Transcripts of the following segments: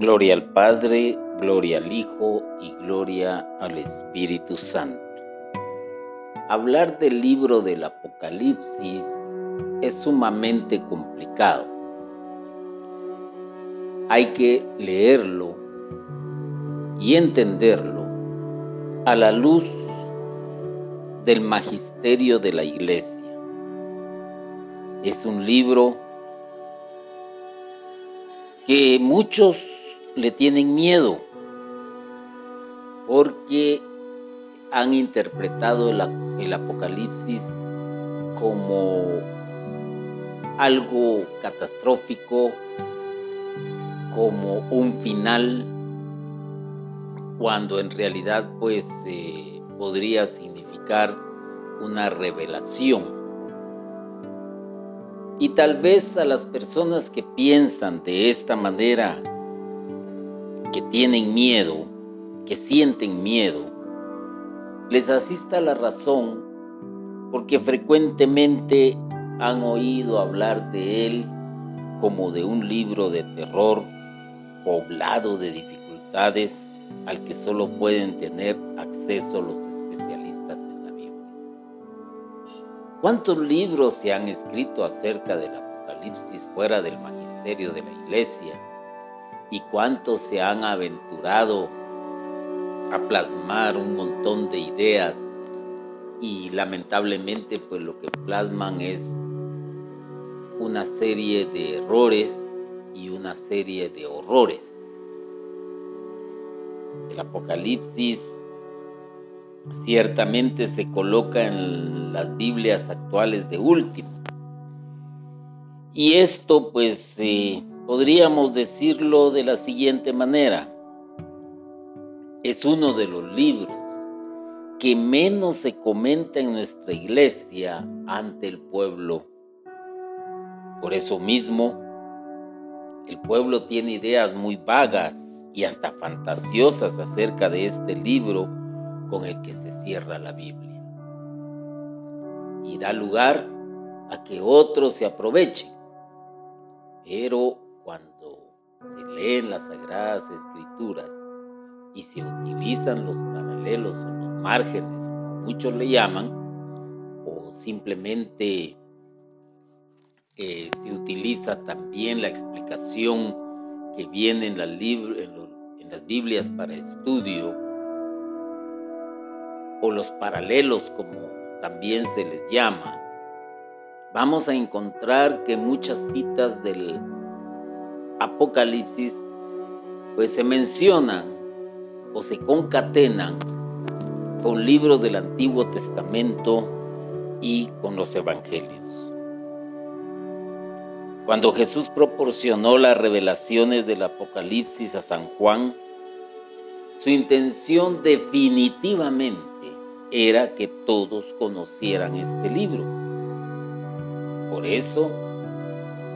Gloria al Padre, gloria al Hijo y gloria al Espíritu Santo. Hablar del libro del Apocalipsis es sumamente complicado. Hay que leerlo y entenderlo a la luz del magisterio de la Iglesia. Es un libro que muchos le tienen miedo porque han interpretado el, Apocalipsis como algo catastrófico, como un final, cuando en realidad pues eh, podría significar una revelación. Y tal vez a las personas que piensan de esta manera tienen miedo, que sienten miedo, les asista la razón porque frecuentemente han oído hablar de él como de un libro de terror poblado de dificultades al que solo pueden tener acceso los especialistas en la Biblia. ¿Cuántos libros se han escrito acerca del Apocalipsis fuera del magisterio de la Iglesia? Y cuántos se han aventurado a plasmar un montón de ideas y lamentablemente pues lo que plasman es una serie de errores y una serie de horrores. El Apocalipsis ciertamente se coloca en las Biblias actuales de último. Y esto pues eh, Podríamos decirlo de la siguiente manera. Es uno de los libros que menos se comenta en nuestra iglesia ante el pueblo. Por eso mismo, el pueblo tiene ideas muy vagas y hasta fantasiosas acerca de este libro con el que se cierra la Biblia. Y da lugar a que otros se aprovechen. Pero leen las sagradas escrituras y se utilizan los paralelos o los márgenes, como muchos le llaman, o simplemente eh, se utiliza también la explicación que viene en, en las Biblias para estudio, o los paralelos como también se les llama, vamos a encontrar que muchas citas del Apocalipsis, pues se mencionan o se concatenan con libros del Antiguo Testamento y con los Evangelios. Cuando Jesús proporcionó las revelaciones del Apocalipsis a San Juan, su intención definitivamente era que todos conocieran este libro. Por eso,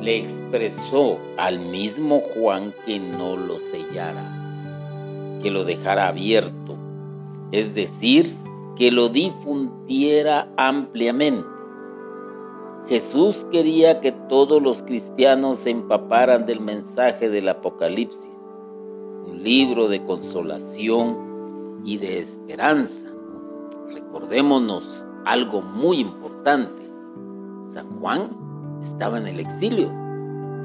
le expresó al mismo Juan que no lo sellara, que lo dejara abierto, es decir, que lo difundiera ampliamente. Jesús quería que todos los cristianos se empaparan del mensaje del Apocalipsis, un libro de consolación y de esperanza. Recordémonos algo muy importante. San Juan estaba en el exilio,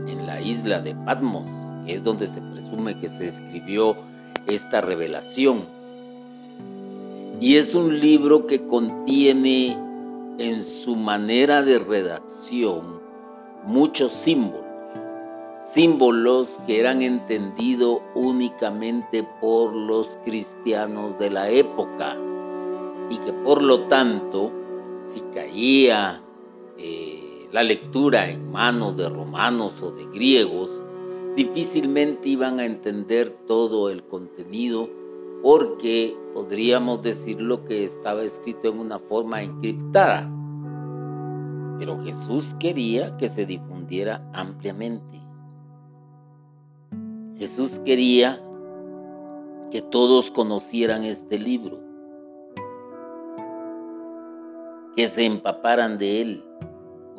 en la isla de Patmos, que es donde se presume que se escribió esta revelación. Y es un libro que contiene en su manera de redacción muchos símbolos, símbolos que eran entendidos únicamente por los cristianos de la época y que por lo tanto, si caía eh, la lectura en manos de romanos o de griegos, difícilmente iban a entender todo el contenido porque podríamos decirlo que estaba escrito en una forma encriptada. Pero Jesús quería que se difundiera ampliamente. Jesús quería que todos conocieran este libro, que se empaparan de él,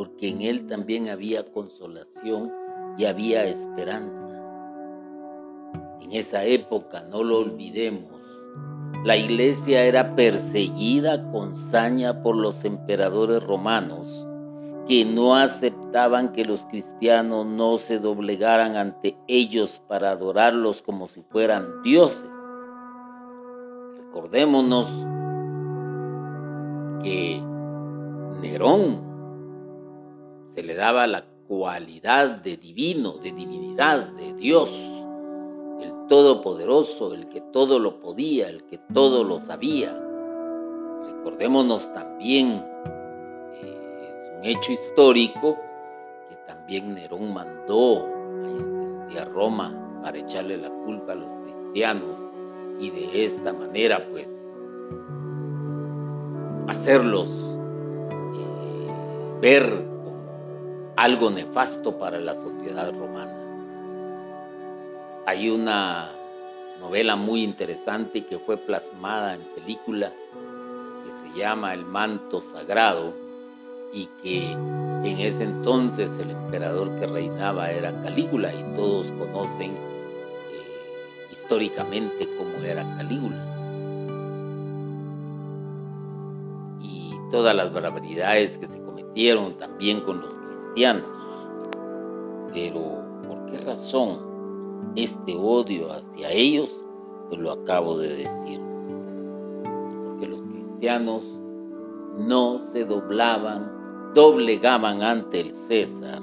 porque en Él también había consolación y había esperanza. En esa época, no lo olvidemos, la iglesia era perseguida con saña por los emperadores romanos que no aceptaban que los cristianos no se doblegaran ante ellos para adorarlos como si fueran dioses. Recordémonos que Nerón le daba la cualidad de divino, de divinidad, de Dios, el todopoderoso, el que todo lo podía, el que todo lo sabía. Recordémonos también, eh, es un hecho histórico, que también Nerón mandó a Roma para echarle la culpa a los cristianos y de esta manera pues hacerlos eh, ver algo nefasto para la sociedad romana. Hay una novela muy interesante que fue plasmada en película que se llama El manto sagrado y que en ese entonces el emperador que reinaba era Calígula y todos conocen eh, históricamente cómo era Calígula. Y todas las barbaridades que se cometieron también con los pero, ¿por qué razón este odio hacia ellos? Pues lo acabo de decir. Porque los cristianos no se doblaban, doblegaban ante el César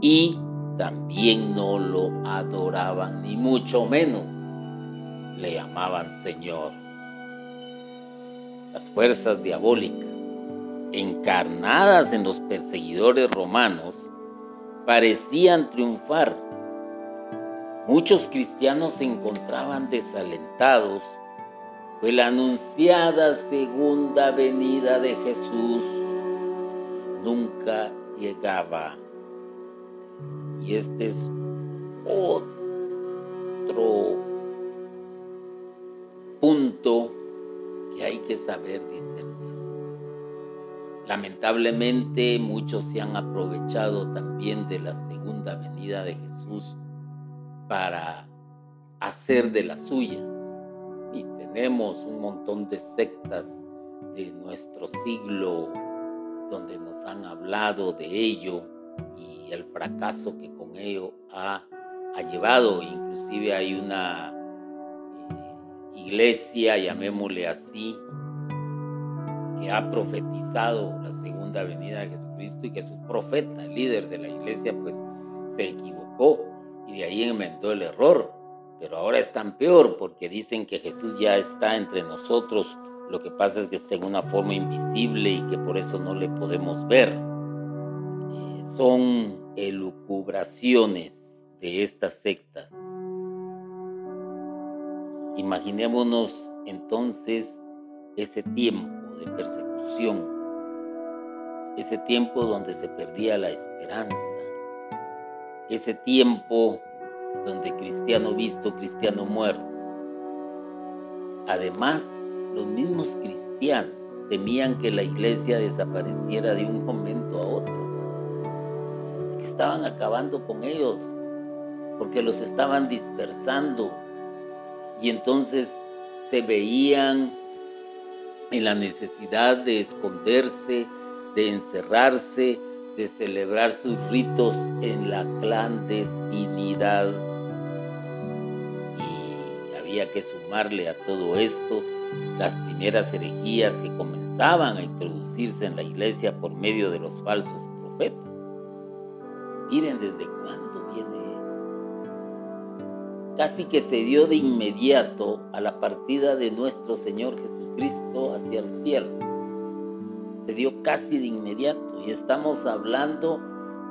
y también no lo adoraban, ni mucho menos le llamaban Señor. Las fuerzas diabólicas encarnadas en los perseguidores romanos, parecían triunfar. Muchos cristianos se encontraban desalentados, pues la anunciada segunda venida de Jesús nunca llegaba. Y este es otro punto que hay que saber. Lamentablemente muchos se han aprovechado también de la segunda venida de Jesús para hacer de la suya. Y tenemos un montón de sectas de nuestro siglo donde nos han hablado de ello y el fracaso que con ello ha, llevado. Inclusive hay una eh, iglesia, llamémosle así, que ha profetizado la segunda venida de Jesucristo y que su profeta, líder de la iglesia, pues se equivocó y de ahí inventó el error. Pero ahora es tan peor porque dicen que Jesús ya está entre nosotros. Lo que pasa es que está en una forma invisible y que por eso no le podemos ver. Son elucubraciones de estas sectas. Imaginémonos entonces ese tiempo de persecución, ese tiempo donde se perdía la esperanza, ese tiempo donde cristiano visto, cristiano muerto. Además, los mismos cristianos temían que la iglesia desapareciera de un momento a otro, que estaban acabando con ellos, porque los estaban dispersando. Y entonces se veían en la necesidad de esconderse, de encerrarse, de celebrar sus ritos en la clandestinidad. Y había que sumarle a todo esto las primeras herejías que comenzaban a introducirse en la iglesia por medio de los falsos profetas. Miren desde cuándo viene eso. Casi que se dio de inmediato a la partida de nuestro Señor Jesús Cristo hacia el cielo. Se dio casi de inmediato y estamos hablando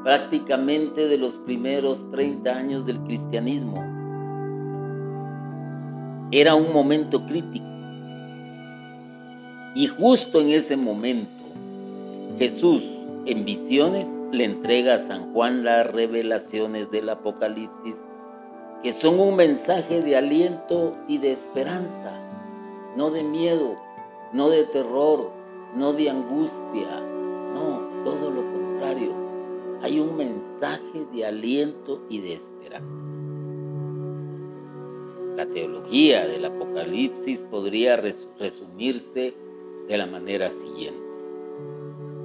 prácticamente de los primeros 30 años del cristianismo. Era un momento crítico. Y justo en ese momento, Jesús en visiones le entrega a San Juan las revelaciones del Apocalipsis, que son un mensaje de aliento y de esperanza no de miedo, no de terror, no de angustia, no, todo lo contrario. Hay un mensaje de aliento y de esperanza. La teología del Apocalipsis podría resumirse de la manera siguiente.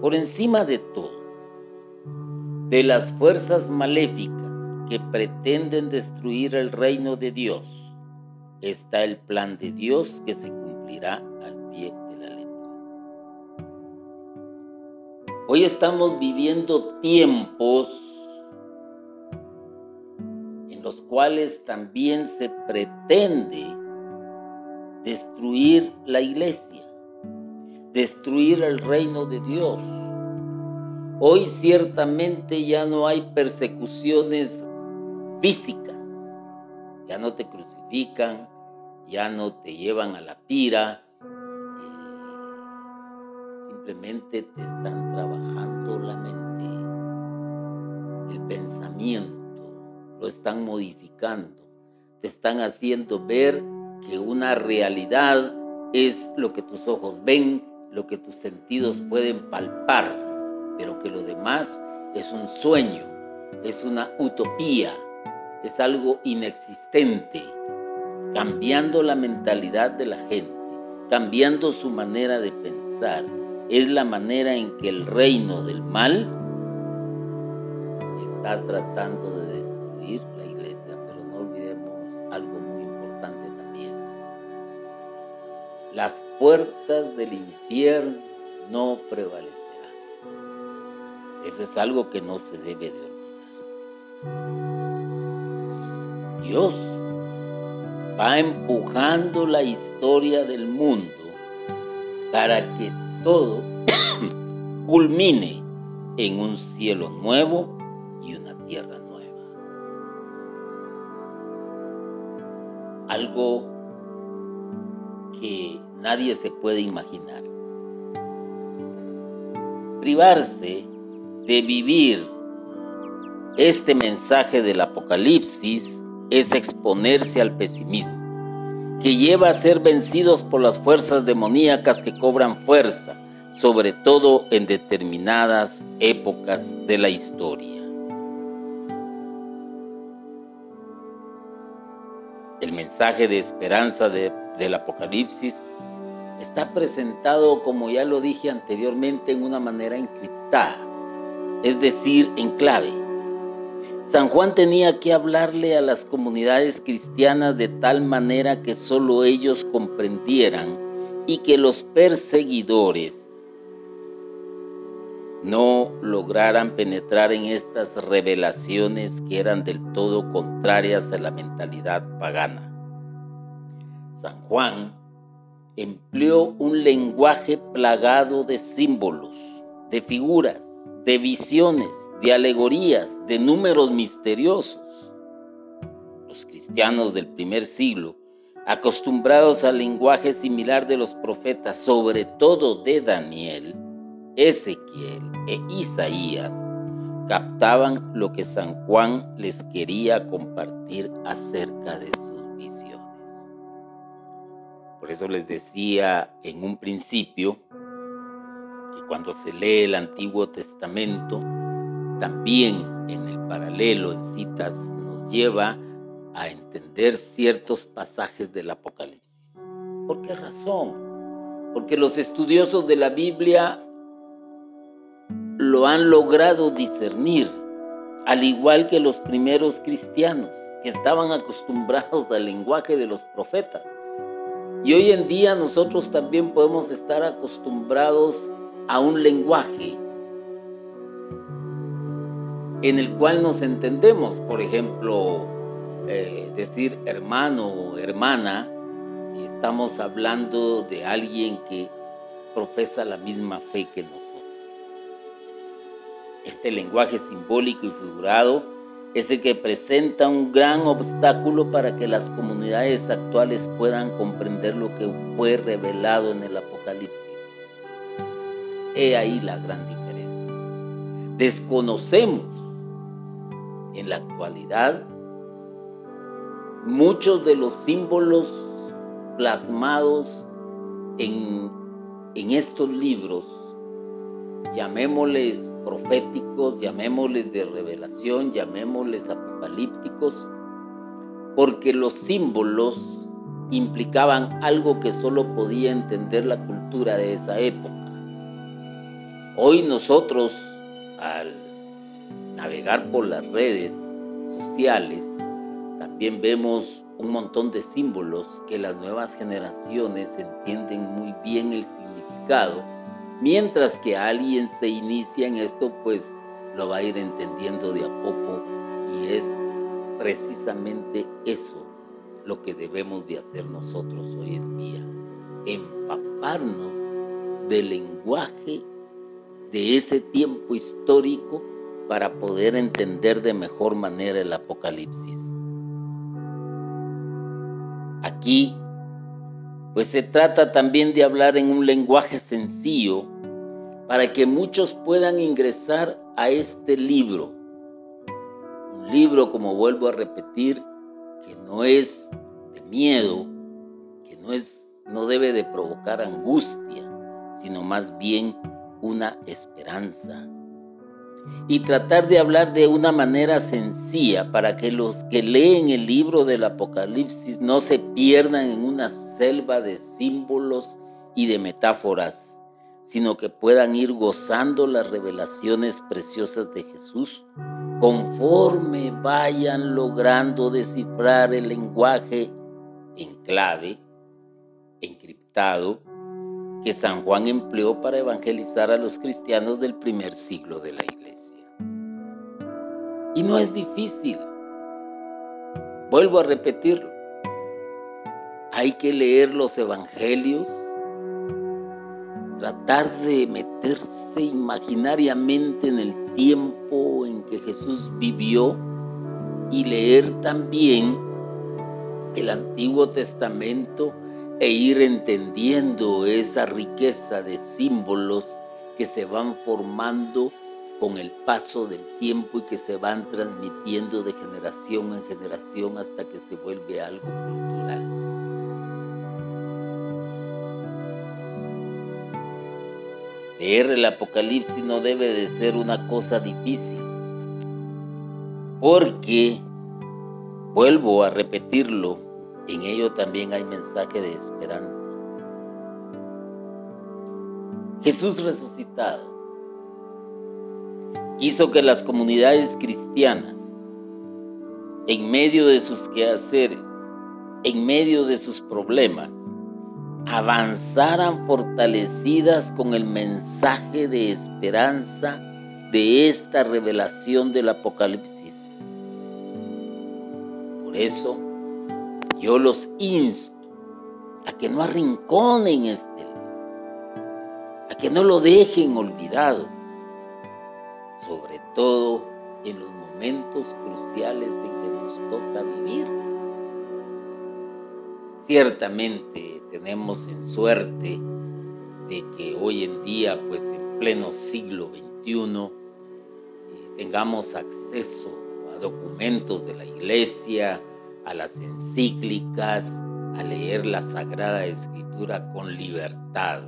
Por encima de todo, de las fuerzas maléficas que pretenden destruir el reino de Dios, está el plan de Dios que se cumplirá al pie de la letra. Hoy estamos viviendo tiempos en los cuales también se pretende destruir la iglesia, destruir el reino de Dios. Hoy ciertamente ya no hay persecuciones físicas, ya no te crucifican, ya no te llevan a la pira, eh, simplemente te están trabajando la mente, el pensamiento lo están modificando, te están haciendo ver que una realidad es lo que tus ojos ven, lo que tus sentidos pueden palpar, pero que lo demás es un sueño, es una utopía, es algo inexistente, cambiando la mentalidad de la gente, cambiando su manera de pensar. Es la manera en que el reino del mal está tratando de la iglesia, pero no olvidemos algo muy importante también. Las puertas del infierno no prevalecerán. Eso es algo que no se debe de olvidar. Dios va empujando la historia del mundo para que todo culmine en un cielo nuevo y una tierra nueva. algo que nadie se puede imaginar. Privarse de vivir este mensaje del Apocalipsis es exponerse al pesimismo, que lleva a ser vencidos por las fuerzas demoníacas que cobran fuerza, sobre todo en determinadas épocas de la historia. El mensaje de esperanza del Apocalipsis está presentado, como ya lo dije anteriormente, en una manera encriptada, es decir, en clave. San Juan tenía que hablarle a las comunidades cristianas de tal manera que solo ellos comprendieran y que los perseguidores no lograran penetrar en estas revelaciones que eran del todo contrarias a la mentalidad pagana. San Juan empleó un lenguaje plagado de símbolos, de figuras, de visiones, de alegorías, de números misteriosos. Los cristianos del primer siglo, acostumbrados al lenguaje similar de los profetas, sobre todo de Daniel, Ezequiel e Isaías captaban lo que San Juan les quería compartir acerca de sus visiones. Por eso les decía en un principio que cuando se lee el Antiguo Testamento, también en el paralelo, en citas, nos lleva a entender ciertos pasajes del Apocalipsis. ¿Por qué razón? Porque los estudiosos de la Biblia lo han logrado discernir, al igual que los primeros cristianos que estaban acostumbrados al lenguaje de los profetas. Y hoy en día nosotros también podemos estar acostumbrados a un lenguaje en el cual nos entendemos, por ejemplo, eh, decir hermano o hermana, estamos hablando de alguien que profesa la misma fe que nosotros. Este lenguaje simbólico y figurado es el que presenta un gran obstáculo para que las comunidades actuales puedan comprender lo que fue revelado en el Apocalipsis. He ahí la gran diferencia. Desconocemos en la actualidad muchos de los símbolos plasmados en, en estos libros, llamémosles proféticos, llamémosles de revelación, llamémosles apocalípticos, porque los símbolos implicaban algo que solo podía entender la cultura de esa época. Hoy nosotros, al navegar por las redes sociales, también vemos un montón de símbolos que las nuevas generaciones entienden muy bien el significado, mientras que alguien se inicia en esto, pues lo va a ir entendiendo de a poco y es precisamente eso lo que debemos de hacer nosotros hoy en día, empaparnos del lenguaje de ese tiempo histórico para poder entender de mejor manera el Apocalipsis. Aquí, pues se trata también de hablar en un lenguaje sencillo para que muchos puedan ingresar a este libro. Un libro, como vuelvo a repetir, que no es de miedo, que no es no debe de provocar angustia, sino más bien una esperanza. Y tratar de hablar de una manera sencilla para que los que leen el libro del Apocalipsis no se pierdan en una selva de símbolos y de metáforas, sino que puedan ir gozando las revelaciones preciosas de Jesús conforme vayan logrando descifrar el lenguaje en clave, encriptado, que San Juan empleó para evangelizar a los cristianos del primer siglo de la iglesia. Y no es difícil. Vuelvo a repetirlo. Hay que leer los evangelios, tratar de meterse imaginariamente en el tiempo en que Jesús vivió y leer también el Antiguo Testamento e ir entendiendo esa riqueza de símbolos que se van formando con el paso del tiempo y que se van transmitiendo de generación en generación hasta que se vuelve algo cultural. Leer el Apocalipsis no debe de ser una cosa difícil, porque, vuelvo a repetirlo, en ello también hay mensaje de esperanza. Jesús resucitado hizo que las comunidades cristianas, en medio de sus quehaceres, en medio de sus problemas, avanzaran fortalecidas con el mensaje de esperanza de esta revelación del Apocalipsis. Por eso, yo los insto a que no arrinconen este a que no lo dejen olvidado, sobre todo en los momentos cruciales en que nos toca vivir. Ciertamente tenemos en suerte de que hoy en día, pues en pleno siglo XXI, eh, tengamos acceso a documentos de la iglesia, a las encíclicas, a leer la Sagrada Escritura con libertad.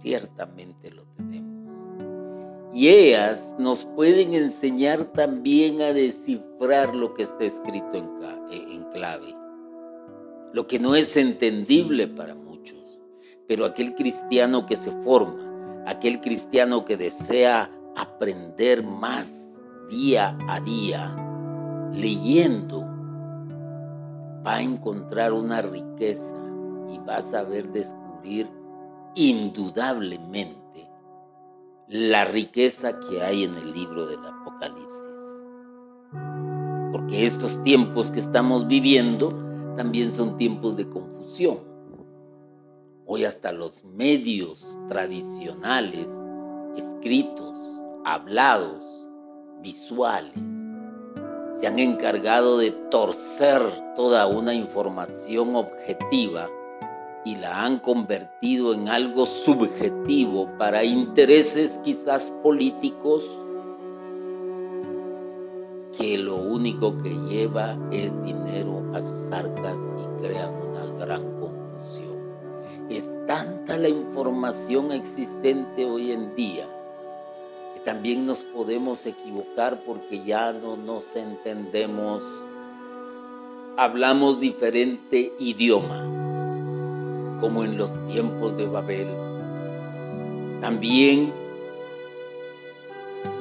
Ciertamente lo tenemos. Y ellas nos pueden enseñar también a descifrar lo que está escrito en, en clave, lo que no es entendible para muchos, pero aquel cristiano que se forma, aquel cristiano que desea aprender más día a día, leyendo va a encontrar una riqueza y va a saber descubrir indudablemente la riqueza que hay en el libro del Apocalipsis. Porque estos tiempos que estamos viviendo también son tiempos de confusión. Hoy hasta los medios tradicionales, escritos, hablados, visuales, se han encargado de torcer toda una información objetiva y la han convertido en algo subjetivo para intereses quizás políticos que lo único que lleva es dinero a sus arcas y crean una gran confusión. Es tanta la información existente hoy en día también nos podemos equivocar porque ya no nos entendemos hablamos diferente idioma, como en los tiempos de Babel. También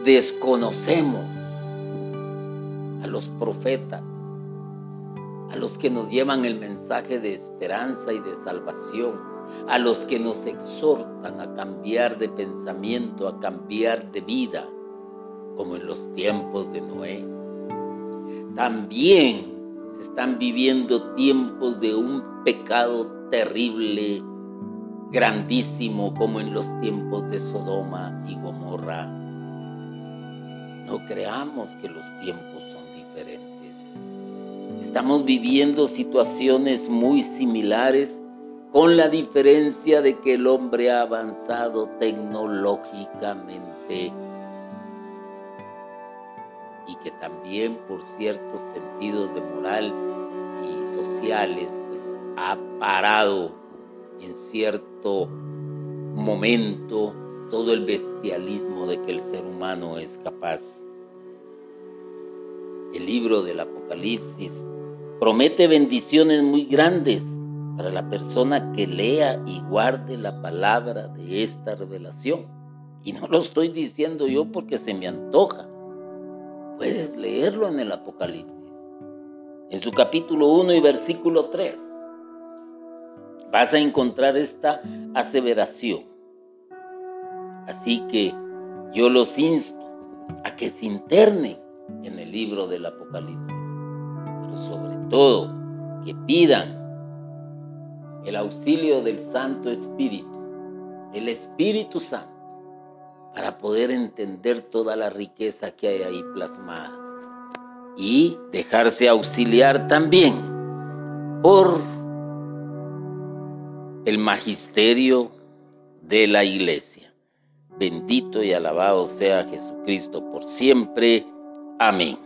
desconocemos a los profetas, a los que nos llevan el mensaje de esperanza y de salvación, a los que nos exhortan a cambiar de pensamiento, a cambiar de vida, como en los tiempos de Noé. También se están viviendo tiempos de un pecado terrible, grandísimo, como en los tiempos de Sodoma y Gomorra. No creamos que los tiempos son diferentes. Estamos viviendo situaciones muy similares con la diferencia de que el hombre ha avanzado tecnológicamente y que también por ciertos sentidos de moral y sociales ha parado en cierto momento todo el bestialismo de que el ser humano es capaz. El libro del Apocalipsis promete bendiciones muy grandes para la persona que lea y guarde la palabra de esta revelación. Y no lo estoy diciendo yo porque se me antoja. Puedes leerlo en el Apocalipsis, en su capítulo 1 y versículo 3. Vas a encontrar esta aseveración. Así que yo los insto a que se internen en el libro del Apocalipsis, pero sobre todo que pidan el auxilio del Santo Espíritu, del Espíritu Santo, para poder entender toda la riqueza que hay ahí plasmada y dejarse auxiliar también por el magisterio de la iglesia. Bendito y alabado sea Jesucristo por siempre. Amén.